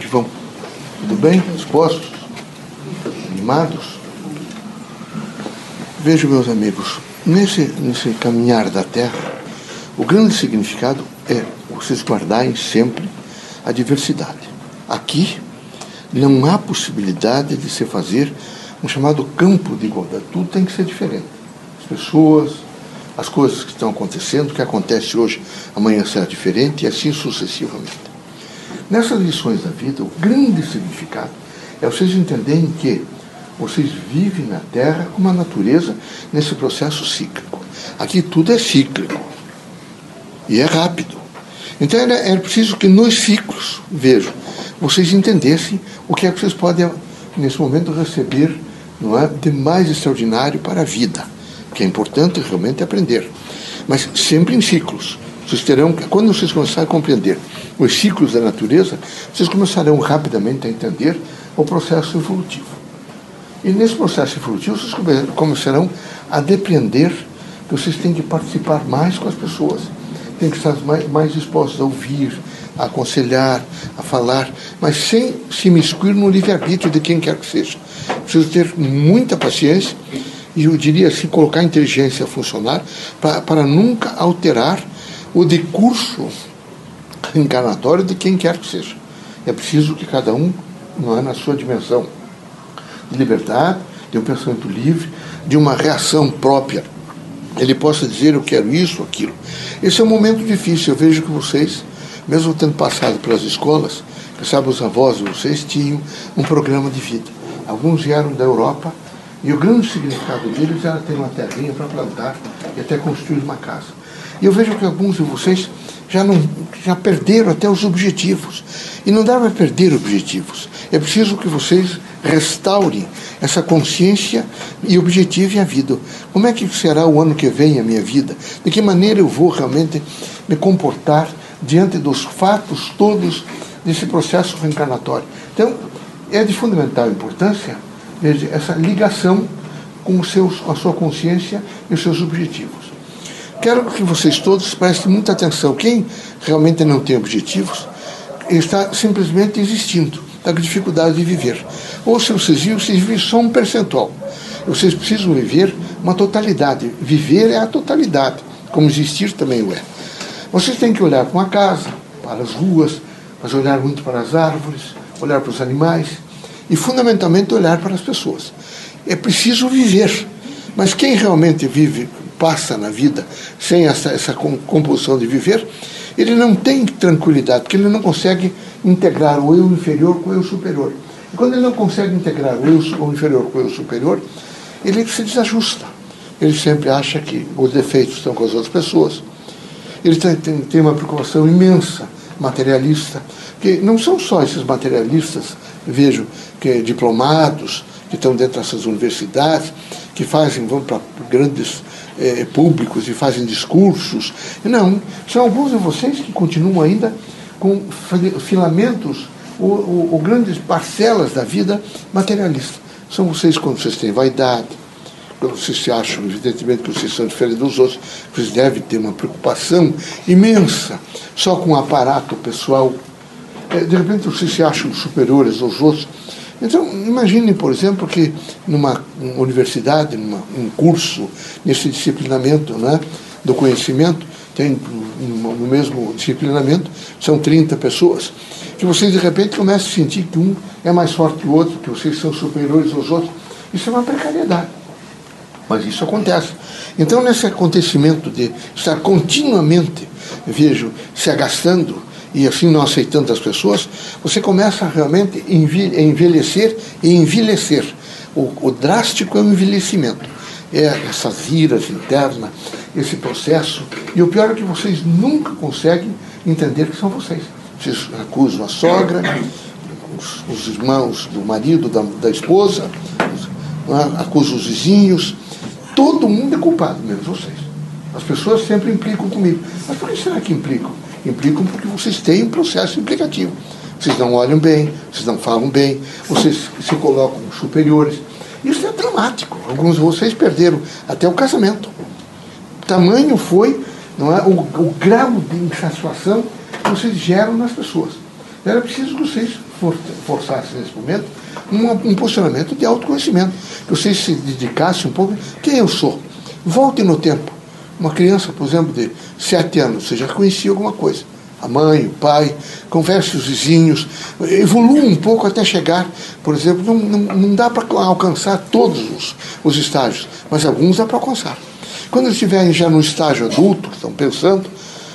Vão? Tudo bem? Dispostos? Animados? Vejam, meus amigos, nesse, nesse caminhar da Terra, o grande significado é vocês guardarem sempre a diversidade. Aqui não há possibilidade de se fazer um chamado campo de igualdade. Tudo tem que ser diferente. As pessoas, as coisas que estão acontecendo, o que acontece hoje, amanhã será diferente e assim sucessivamente. Nessas lições da vida, o grande significado é vocês entenderem que vocês vivem na Terra com a natureza nesse processo cíclico. Aqui tudo é cíclico e é rápido. Então era, era preciso que nos ciclos, vejam, vocês entendessem o que é que vocês podem, nesse momento, receber não é, de mais extraordinário para a vida, que é importante realmente aprender. Mas sempre em ciclos. Vocês terão, quando vocês começarem a compreender os ciclos da natureza, vocês começarão rapidamente a entender o processo evolutivo. E nesse processo evolutivo, vocês começarão a depender que vocês têm que participar mais com as pessoas, têm que estar mais, mais dispostos a ouvir, a aconselhar, a falar, mas sem se miscuir no livre-arbítrio de quem quer que seja. Preciso ter muita paciência e eu diria assim, colocar a inteligência a funcionar para nunca alterar o decurso encarnatório de quem quer que seja. É preciso que cada um, não é, na sua dimensão de liberdade, de um pensamento livre, de uma reação própria, ele possa dizer eu quero isso, aquilo. Esse é um momento difícil. Eu vejo que vocês mesmo tendo passado pelas escolas, sabe, os avós de vocês tinham um programa de vida. Alguns vieram da Europa e o grande significado deles era ter uma terrinha para plantar e até construir uma casa. E eu vejo que alguns de vocês já, não, já perderam até os objetivos. E não dá para perder objetivos. É preciso que vocês restaurem essa consciência e objetivem a vida. Como é que será o ano que vem a minha vida? De que maneira eu vou realmente me comportar diante dos fatos todos desse processo reencarnatório. Então, é de fundamental importância veja, essa ligação com, seus, a sua consciência e os seus objetivos. Quero que vocês todos prestem muita atenção. Quem realmente não tem objetivos está simplesmente existindo, está com dificuldade de viver. Ou se vocês vivem, vocês vivem só um percentual. Vocês precisam viver uma totalidade. Viver é a totalidade, como existir também o é. Vocês têm que olhar para uma casa, para as ruas, mas olhar muito para as árvores, olhar para os animais e, fundamentalmente, olhar para as pessoas. É preciso viver. Mas quem realmente vive, passa na vida sem essa, essa composição de viver, ele não tem tranquilidade, porque ele não consegue integrar o eu inferior com o eu superior. E quando ele não consegue integrar o eu o inferior com o eu superior, ele se desajusta. Ele sempre acha que os defeitos estão com as outras pessoas, ele tem, tem, uma preocupação imensa materialista, que não são só esses materialistas, vejo, que diplomados, que estão dentro dessas universidades, que fazem, vão para grandes eh, públicos e fazem discursos. Não, são alguns de vocês que continuam ainda com filamentos ou, ou, ou grandes parcelas da vida materialista. São vocês quando vocês têm vaidade, vocês se acham, evidentemente, que vocês são diferentes dos outros, vocês devem ter uma preocupação imensa só com o aparato pessoal. É, de repente, vocês se acham superiores aos outros. Então, imaginem, por exemplo, que numa universidade, num um curso, nesse disciplinamento né, do conhecimento, tem no mesmo disciplinamento, são 30 pessoas, que vocês de repente começam a sentir que um é mais forte que o outro, que vocês são superiores aos outros. Isso é uma precariedade. Mas isso acontece. Então, nesse acontecimento de estar continuamente, vejo, se agastando e assim não aceitando as pessoas, você começa realmente a envelhecer e envelhecer. O, o drástico é o envelhecimento. É essas iras internas, esse processo. E o pior é que vocês nunca conseguem entender que são vocês. Vocês acusam a sogra, os, os irmãos do marido, da, da esposa, é? acusam os vizinhos, Todo mundo é culpado, menos vocês. As pessoas sempre implicam comigo. Mas por que será que implicam? Implicam porque vocês têm um processo implicativo. Vocês não olham bem, vocês não falam bem, vocês se colocam superiores. Isso é dramático. Alguns de vocês perderam até o casamento. Tamanho foi não é, o, o grau de insatisfação que vocês geram nas pessoas. Era preciso que vocês forçassem nesse momento um, um posicionamento de autoconhecimento, que vocês se dedicassem um pouco. Quem eu sou? Volte no tempo. Uma criança, por exemplo, de sete anos, você já conhecia alguma coisa. A mãe, o pai, converse os vizinhos, evolua um pouco até chegar, por exemplo, não, não, não dá para alcançar todos os, os estágios, mas alguns dá para alcançar. Quando estiverem já no estágio adulto, estão pensando,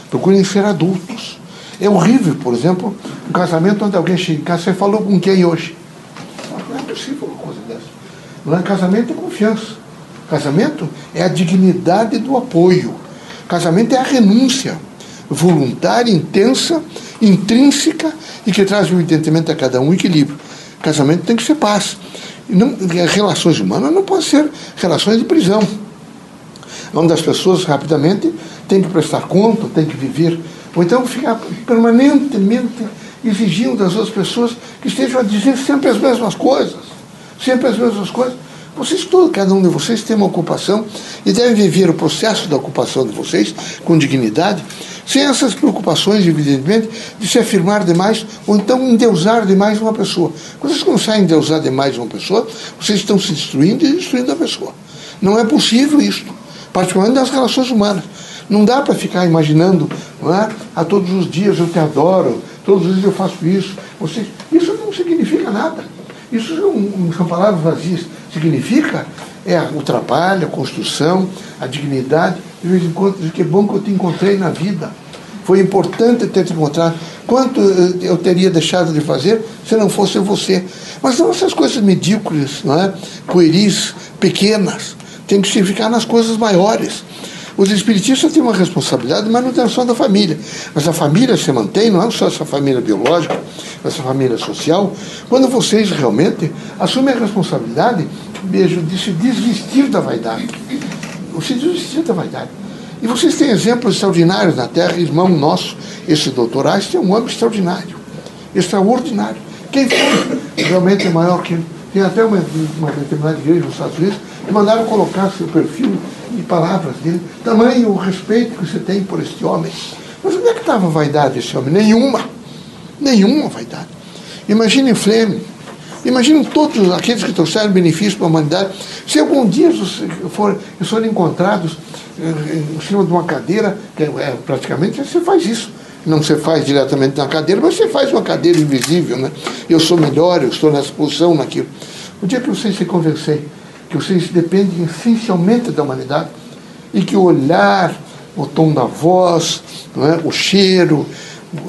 procurem ser adultos. É horrível, por exemplo, um casamento onde alguém chega em casa, você falou com quem hoje? Não é possível uma coisa dessa. É casamento é confiança. Casamento é a dignidade do apoio. Casamento é a renúncia voluntária, intensa, intrínseca e que traz, evidentemente, a cada um equilíbrio. Casamento tem que ser paz. Não, relações humanas não podem ser relações de prisão, onde as pessoas rapidamente têm que prestar conta, têm que viver, ou então ficar permanentemente exigindo das outras pessoas que estejam a dizer sempre as mesmas coisas, sempre as mesmas coisas. Vocês, todo, cada um de vocês tem uma ocupação e devem viver o processo da ocupação de vocês com dignidade, sem essas preocupações, evidentemente, de se afirmar demais ou então endeusar demais uma pessoa. Quando vocês começarem a endeusar demais uma pessoa, vocês estão se destruindo e destruindo a pessoa. Não é possível isso, particularmente nas relações humanas. Não dá para ficar imaginando, não é? A todos os dias eu te adoro, todos os dias eu faço isso. Vocês, isso não significa nada. Isso são, são palavras vazias. Significa é o trabalho, a construção, a dignidade. De vez em quando, que bom que eu te encontrei na vida. Foi importante ter te encontrado. Quanto eu teria deixado de fazer se não fosse você? Mas não essas coisas medíocres, não é? pueris, pequenas. Tem que se ficar nas coisas maiores. Os espiritistas têm uma responsabilidade de manutenção da família. Mas a família se mantém, não é só essa família biológica, essa família social, quando vocês realmente assumem a responsabilidade beijo, de se desvestir da vaidade. Se desvestir da vaidade. E vocês têm exemplos extraordinários na Terra, irmão nosso, esse doutor Einstein é um homem extraordinário, extraordinário. Quem foi realmente maior que ele? Tem até uma, uma determinada igreja nos Estados Unidos que mandaram colocar seu perfil e palavras dele, tamanho o respeito que você tem por este homem. Mas onde é que estava a vaidade desse homem? Nenhuma. Nenhuma vaidade. Imaginem Fleming. Imaginem todos aqueles que trouxeram benefício para a humanidade. Se algum dia for, forem encontrados eh, em cima de uma cadeira, que é, praticamente você faz isso. Não você faz diretamente na cadeira, mas você faz uma cadeira invisível. Né? Eu sou melhor, eu estou nessa posição, naquilo. O dia que vocês se convencerem que vocês dependem essencialmente da humanidade e que o olhar, o tom da voz, é? o cheiro,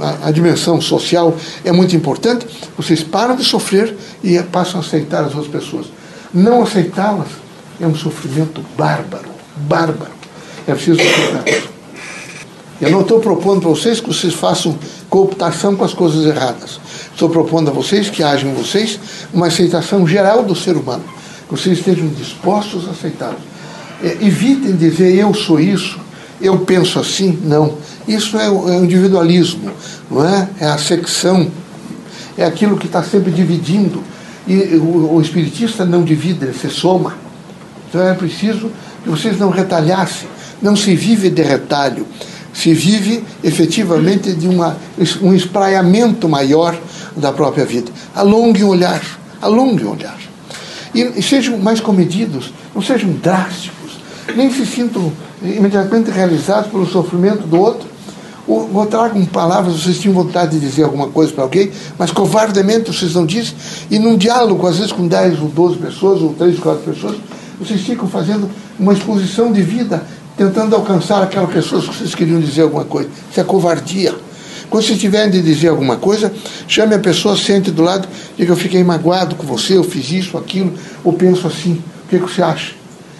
a, a, dimensão social é muito importante, vocês param de sofrer e passam a aceitar as outras pessoas. Não aceitá-las é um sofrimento bárbaro, bárbaro. É preciso aceitar. Eu não estou propondo para vocês que vocês façam cooptação com as coisas erradas. Estou propondo a vocês que haja em vocês uma aceitação geral do ser humano vocês estejam dispostos a aceitar. É, evitem dizer eu sou isso, eu penso assim. Não. Isso é o, é individualismo, não é? É a secção, é aquilo que está sempre dividindo. E o, o espiritista não divide, ele se soma. Então é preciso que vocês não retalhassem. Não se vive de retalho, se vive efetivamente de uma, um espraiamento maior da própria vida. Alongue o olhar, alongue o olhar. E, e sejam mais comedidos, não sejam drásticos, nem se sintam imediatamente realizados pelo sofrimento do outro. Ou, tragam palavras, vocês tinham vontade de dizer alguma coisa para alguém, mas covardemente vocês não dizem, e num diálogo, às vezes com 10 ou 12 pessoas, ou 3 ou 4 pessoas, vocês ficam fazendo uma exposição de vida, tentando alcançar aquela pessoa que vocês queriam dizer alguma coisa. Isso é covardia. Quando vocês tiverem de dizer alguma coisa, chame a pessoa, sente do lado, diga: Eu fiquei magoado com você, eu fiz isso, aquilo, ou penso assim. O que, que você acha?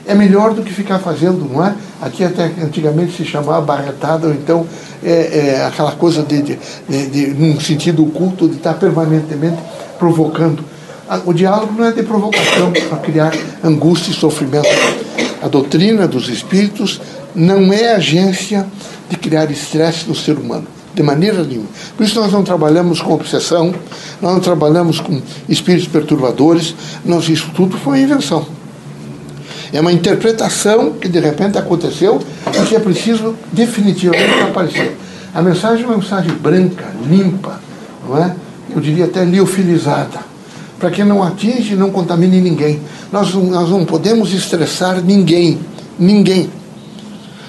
É melhor do que ficar fazendo, não é? Aqui até antigamente se chamava barretada, ou então é, é aquela coisa de, de, de, de, num sentido oculto, de estar permanentemente provocando. O diálogo não é de provocação para criar angústia e sofrimento. A doutrina dos espíritos não é agência de criar estresse no ser humano de maneira nenhuma. Por isso nós não trabalhamos com obsessão, nós não trabalhamos com espíritos perturbadores, nós, isso tudo foi invenção. É uma interpretação que de repente aconteceu e que é preciso definitivamente aparecer. A mensagem é uma mensagem branca, limpa, não é? eu diria até liofilizada, para que não atinge e não contamine ninguém. Nós, nós não podemos estressar ninguém, ninguém.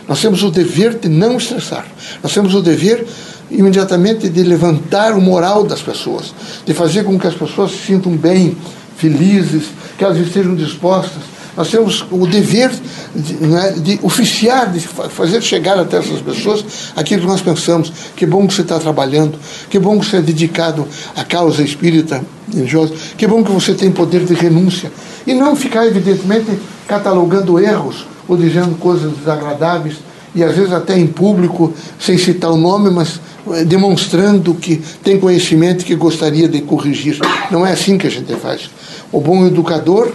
Nós temos o dever de não estressar. Nós temos o dever imediatamente de levantar o moral das pessoas, de fazer com que as pessoas se sintam bem, felizes, que elas estejam dispostas. Nós temos o dever de, né, de oficiar, de fazer chegar até essas pessoas aquilo que nós pensamos. Que bom que você está trabalhando, que bom que você é dedicado à causa espírita religiosa, que bom que você tem poder de renúncia. E não ficar, evidentemente, catalogando erros ou dizendo coisas desagradáveis, e às vezes até em público, sem citar o nome, mas eh, demonstrando que tem conhecimento que gostaria de corrigir. Não é assim que a gente faz. O bom educador,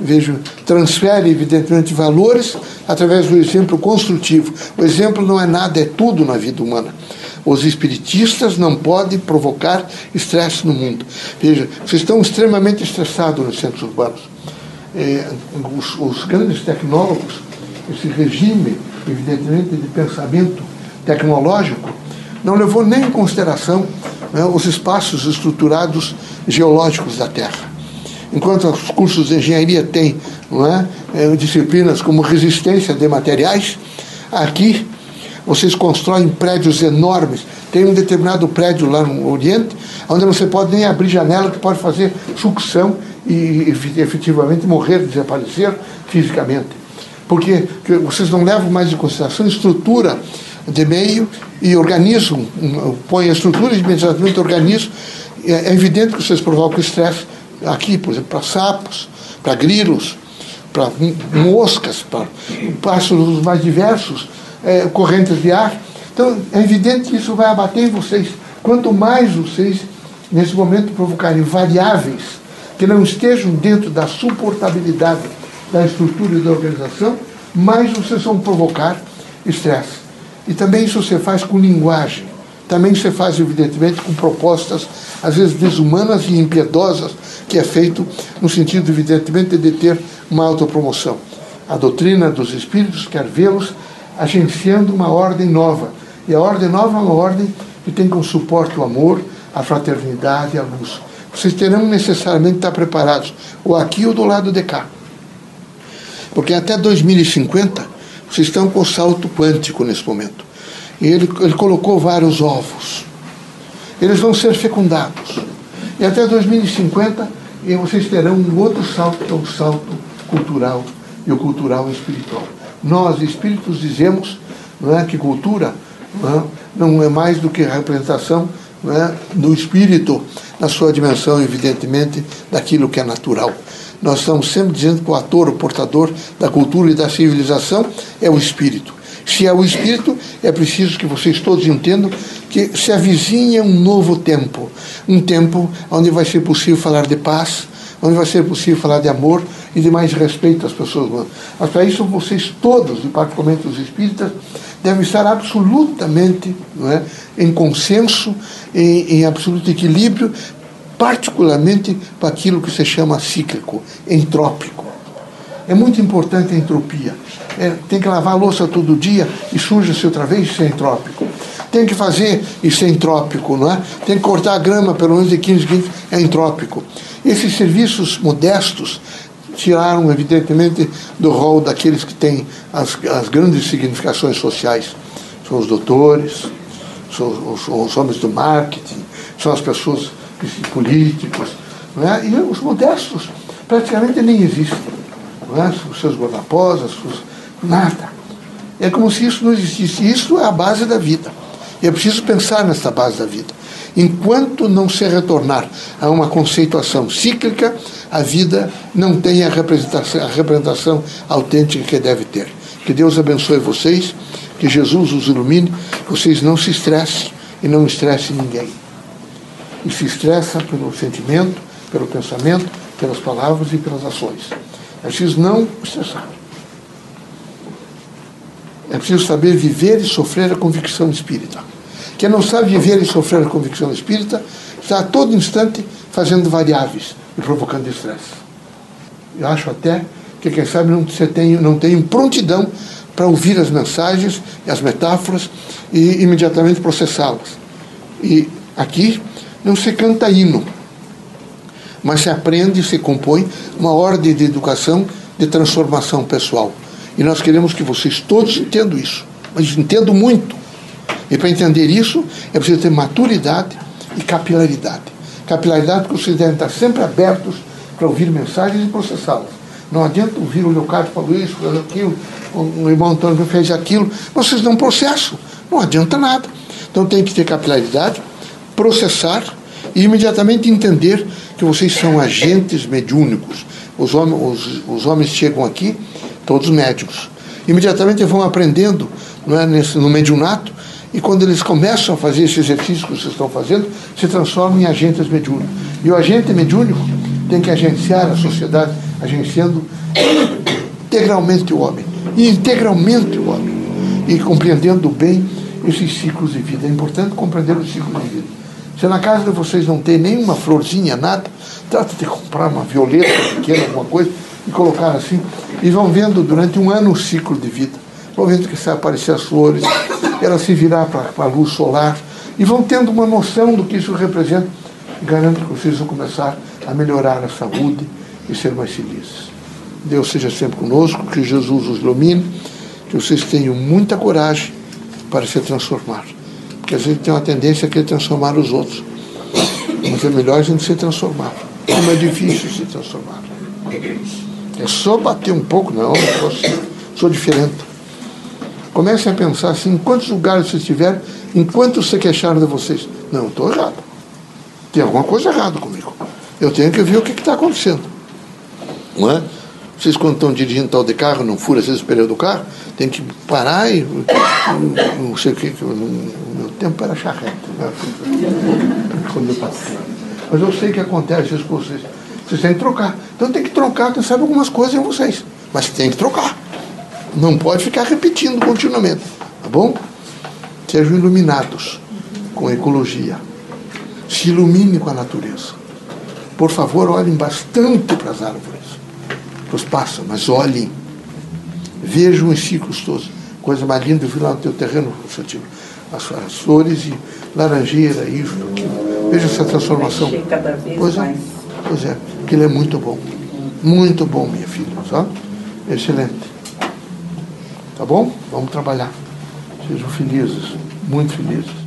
vejo, transfere evidentemente valores através do exemplo construtivo. O exemplo não é nada, é tudo na vida humana. Os espiritistas não podem provocar estresse no mundo. Veja, vocês estão extremamente estressados nos centros urbanos. É, os, os grandes tecnólogos, esse regime, evidentemente, de pensamento tecnológico, não levou nem em consideração né, os espaços estruturados geológicos da Terra. Enquanto os cursos de engenharia têm é, é, disciplinas como resistência de materiais, aqui vocês constroem prédios enormes. Tem um determinado prédio lá no Oriente, onde você pode nem abrir janela, que pode fazer sucção e efetivamente morrer, desaparecer fisicamente. Porque vocês não levam mais em consideração estrutura de meio e organismo, põe a estrutura imediatamente organismo. É, é evidente que vocês provocam estresse aqui, por exemplo, para sapos, para grilos, para moscas, para pássaros mais diversos, é, correntes de ar. Então, é evidente que isso vai abater em vocês. Quanto mais vocês, nesse momento, provocarem variáveis que não estejam dentro da suportabilidade da estrutura e da organização, mais vocês vão provocar estresse. E também isso você faz com linguagem. Também você faz, evidentemente, com propostas, às vezes desumanas e impiedosas, que é feito no sentido, evidentemente, de ter uma autopromoção. A doutrina dos espíritos quer vê-los agenciando uma ordem nova. E a ordem nova é uma ordem que tem como suporte o amor, a fraternidade e a luz. Vocês terão necessariamente estar preparados, ou aqui ou do lado de cá. Porque até 2050, vocês estão com salto quântico nesse momento. E ele, ele colocou vários ovos. Eles vão ser fecundados. E até 2050, e vocês terão um outro salto, que é o salto cultural e o cultural espiritual. Nós, espíritos, dizemos não é, que cultura não é, não é mais do que a representação é, do espírito na sua dimensão, evidentemente, daquilo que é natural. Nós estamos sempre dizendo que o ator, o portador da cultura e da civilização é o espírito. Se é o espírito, é preciso que vocês todos entendam que se avizinha um novo tempo, um tempo onde vai ser possível falar de paz, onde vai ser possível falar de amor e de mais respeito às pessoas. Mas para isso vocês todos, e particularmente os espíritas, devem estar absolutamente não é, em consenso, em, em absoluto equilíbrio, particularmente para aquilo que se chama cíclico, entrópico. É muito importante a entropia. É, tem que lavar a louça todo dia e suja-se outra vez, isso é entrópico. Tem que fazer isso é entrópico, não é? Tem que cortar a grama pelo menos de 15 15, é entrópico. Esses serviços modestos tiraram, evidentemente, do rol daqueles que têm as, as grandes significações sociais. São os doutores, são os, os homens do marketing, são as pessoas políticos, não é? e os modestos praticamente nem existem. Não é? Os seus guardaposas, nada. É como se isso não existisse. Isso é a base da vida. E é preciso pensar nessa base da vida. Enquanto não se retornar a uma conceituação cíclica, a vida não tem a representação, a representação autêntica que deve ter. Que Deus abençoe vocês, que Jesus os ilumine, vocês não se estressem e não estressem ninguém. E se estressa pelo sentimento, pelo pensamento, pelas palavras e pelas ações. É preciso não estressar. É preciso saber viver e sofrer a convicção espírita. Quem não sabe viver e sofrer a convicção espírita está a todo instante fazendo variáveis e provocando estresse. Eu acho até que, quem sabe, não, você tem, não tem prontidão para ouvir as mensagens e as metáforas e imediatamente processá-las. E aqui não se canta hino, mas se aprende e se compõe uma ordem de educação de transformação pessoal. E nós queremos que vocês todos entendam isso, mas entendam muito. E para entender isso, é preciso ter maturidade e capilaridade. Capilaridade porque vocês devem estar sempre abertos para ouvir mensagens e processá-las. Não adianta ouvir o Leocádio falou isso, falou aquilo, o irmão Antônio fez aquilo, vocês não processam, não adianta nada. Então tem que ter capilaridade, processar e imediatamente entender que vocês são agentes mediúnicos. Os homens, os, os homens chegam aqui, todos médicos. Imediatamente vão aprendendo não é, nesse, no mediunato e quando eles começam a fazer esse exercício que vocês estão fazendo, se transformam em agentes mediúnicos. E o agente mediúnico tem que agenciar a sociedade, agenciando integralmente o homem. E integralmente o homem. E compreendendo bem esses ciclos de vida. É importante compreender os ciclos de vida. Se na casa de vocês não tem nenhuma florzinha, nada, trata de comprar uma violeta pequena, alguma coisa, e colocar assim. E vão vendo durante um ano o ciclo de vida. Vão vendo que vai aparecer as flores, elas se virar para a luz solar, e vão tendo uma noção do que isso representa. E garanto que vocês vão começar a melhorar a saúde e ser mais felizes. Deus seja sempre conosco, que Jesus os ilumine, que vocês tenham muita coragem para se transformar. Porque a gente tem uma tendência a querer transformar os outros. Mas é melhor a gente se transformar. Como é difícil se transformar. É só bater um pouco, não, eu posso, sou diferente. Comecem a pensar assim, em quantos lugares vocês estiverem, em quantos se queixaram de vocês. Não, estou errado. Tem alguma coisa errada comigo. Eu tenho que ver o que está acontecendo. Não é? Vocês, quando estão dirigindo tal de carro, não fura às vezes o pneu do carro, tem que parar e. Não sei o que. Tempo era charrete. Né? Quando eu passei. Mas eu sei que acontece isso com vocês. Vocês têm que trocar. Então tem que trocar, quem sabe, algumas coisas em vocês. Mas tem que trocar. Não pode ficar repetindo continuamente. Tá bom? Sejam iluminados com ecologia. Se ilumine com a natureza. Por favor, olhem bastante para as árvores, para os pássaros, mas olhem. Vejam os ciclos todos. Coisa mais linda, eu vi lá no teu terreno, Santiago. Flores e laranjeira, isso, aquilo. Veja essa transformação. Cada vez pois é, mais. pois é, aquilo é muito bom. Muito bom, minha filha, sabe? Excelente. Tá bom? Vamos trabalhar. Sejam felizes, muito felizes.